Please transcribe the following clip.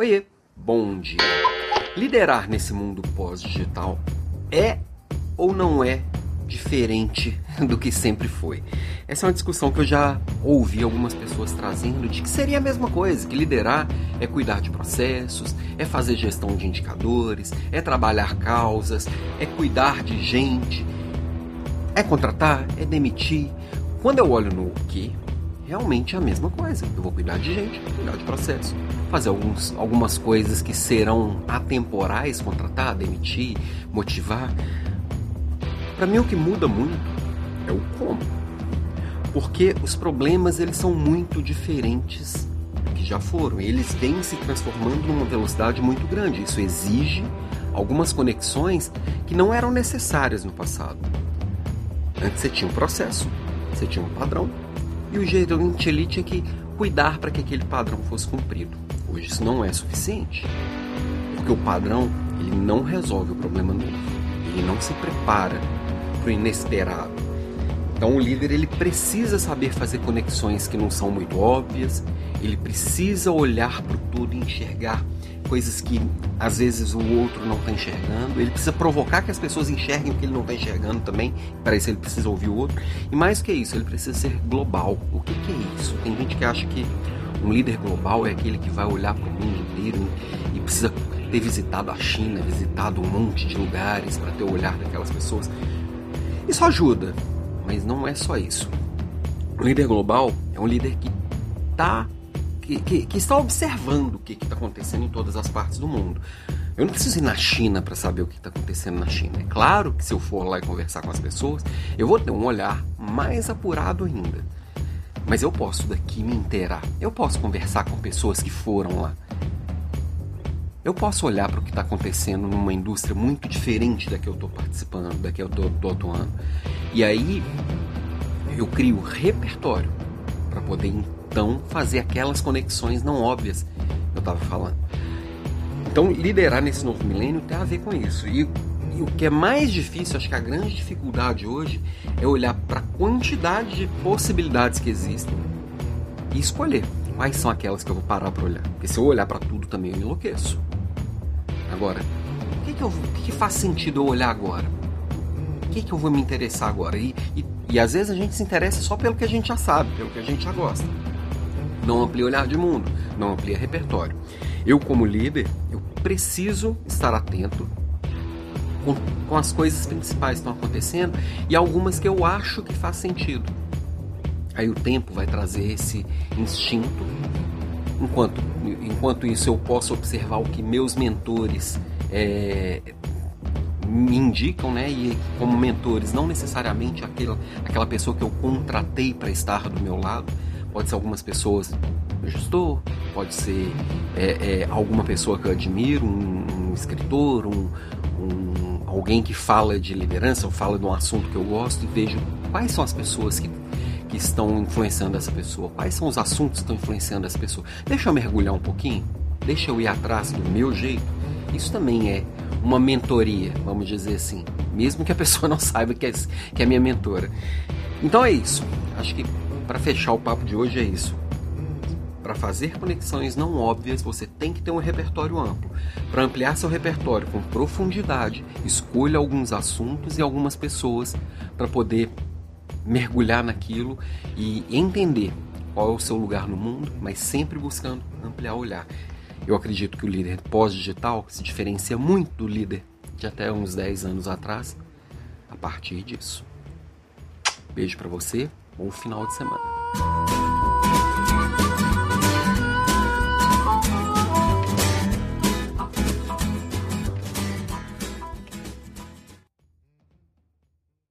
Oiê, bom dia. Liderar nesse mundo pós-digital é ou não é diferente do que sempre foi? Essa é uma discussão que eu já ouvi algumas pessoas trazendo de que seria a mesma coisa, que liderar é cuidar de processos, é fazer gestão de indicadores, é trabalhar causas, é cuidar de gente, é contratar, é demitir. Quando eu olho no que, realmente é a mesma coisa. Eu vou cuidar de gente, cuidar de processo, fazer alguns, algumas coisas que serão atemporais, contratar, demitir, motivar. Para mim o que muda muito é o como. Porque os problemas eles são muito diferentes do que já foram. Eles vêm se transformando numa velocidade muito grande. Isso exige algumas conexões que não eram necessárias no passado. Antes você tinha um processo, você tinha um padrão, e o gerente ali tinha que cuidar para que aquele padrão fosse cumprido. Hoje isso não é suficiente, porque o padrão ele não resolve o problema novo, ele não se prepara para o inesperado. Então o líder ele precisa saber fazer conexões que não são muito óbvias, ele precisa olhar para o e enxergar coisas que às vezes o outro não está enxergando. Ele precisa provocar que as pessoas enxerguem o que ele não está enxergando também. Para isso ele precisa ouvir o outro. E mais que isso, ele precisa ser global. O que, que é isso? Tem gente que acha que um líder global é aquele que vai olhar para o mundo inteiro e precisa ter visitado a China, visitado um monte de lugares para ter o olhar daquelas pessoas. Isso ajuda, mas não é só isso. O líder global é um líder que está que, que, está observando o que está acontecendo em todas as partes do mundo. Eu não preciso ir na China para saber o que está acontecendo na China. É claro que se eu for lá e conversar com as pessoas, eu vou ter um olhar mais apurado ainda. Mas eu posso daqui me inteirar. Eu posso conversar com pessoas que foram lá. Eu posso olhar para o que está acontecendo numa indústria muito diferente da que eu estou participando, da que eu estou atuando. E aí eu crio repertório para poder então fazer aquelas conexões não óbvias que eu estava falando. Então, liderar nesse novo milênio tem a ver com isso. E, e, o que é mais difícil, acho que a grande dificuldade hoje é olhar para a quantidade de possibilidades que existem e escolher quais são aquelas que eu vou parar para olhar. Porque se eu olhar para tudo também eu enlouqueço. Agora, o que, que, eu, o que, que faz sentido eu olhar agora? O que, que eu vou me interessar agora? E, e, e às vezes a gente se interessa só pelo que a gente já sabe, pelo que a gente já gosta não amplia olhar de mundo, não amplia repertório. Eu, como líder, eu preciso estar atento com, com as coisas principais que estão acontecendo e algumas que eu acho que faz sentido. Aí o tempo vai trazer esse instinto. Enquanto, enquanto isso, eu posso observar o que meus mentores é, me indicam, né? E como mentores, não necessariamente aquela, aquela pessoa que eu contratei para estar do meu lado, Pode ser algumas pessoas, meu gestor, pode ser é, é, alguma pessoa que eu admiro, um, um escritor, um, um, alguém que fala de liderança ou fala de um assunto que eu gosto e vejo quais são as pessoas que, que estão influenciando essa pessoa, quais são os assuntos que estão influenciando essa pessoa. Deixa eu mergulhar um pouquinho, deixa eu ir atrás do meu jeito. Isso também é uma mentoria, vamos dizer assim, mesmo que a pessoa não saiba que é, que é minha mentora. Então é isso. Acho que para fechar o papo de hoje é isso. Para fazer conexões não óbvias, você tem que ter um repertório amplo. Para ampliar seu repertório com profundidade, escolha alguns assuntos e algumas pessoas para poder mergulhar naquilo e entender qual é o seu lugar no mundo, mas sempre buscando ampliar o olhar. Eu acredito que o líder pós-digital se diferencia muito do líder de até uns 10 anos atrás a partir disso. Beijo para você Bom final de semana.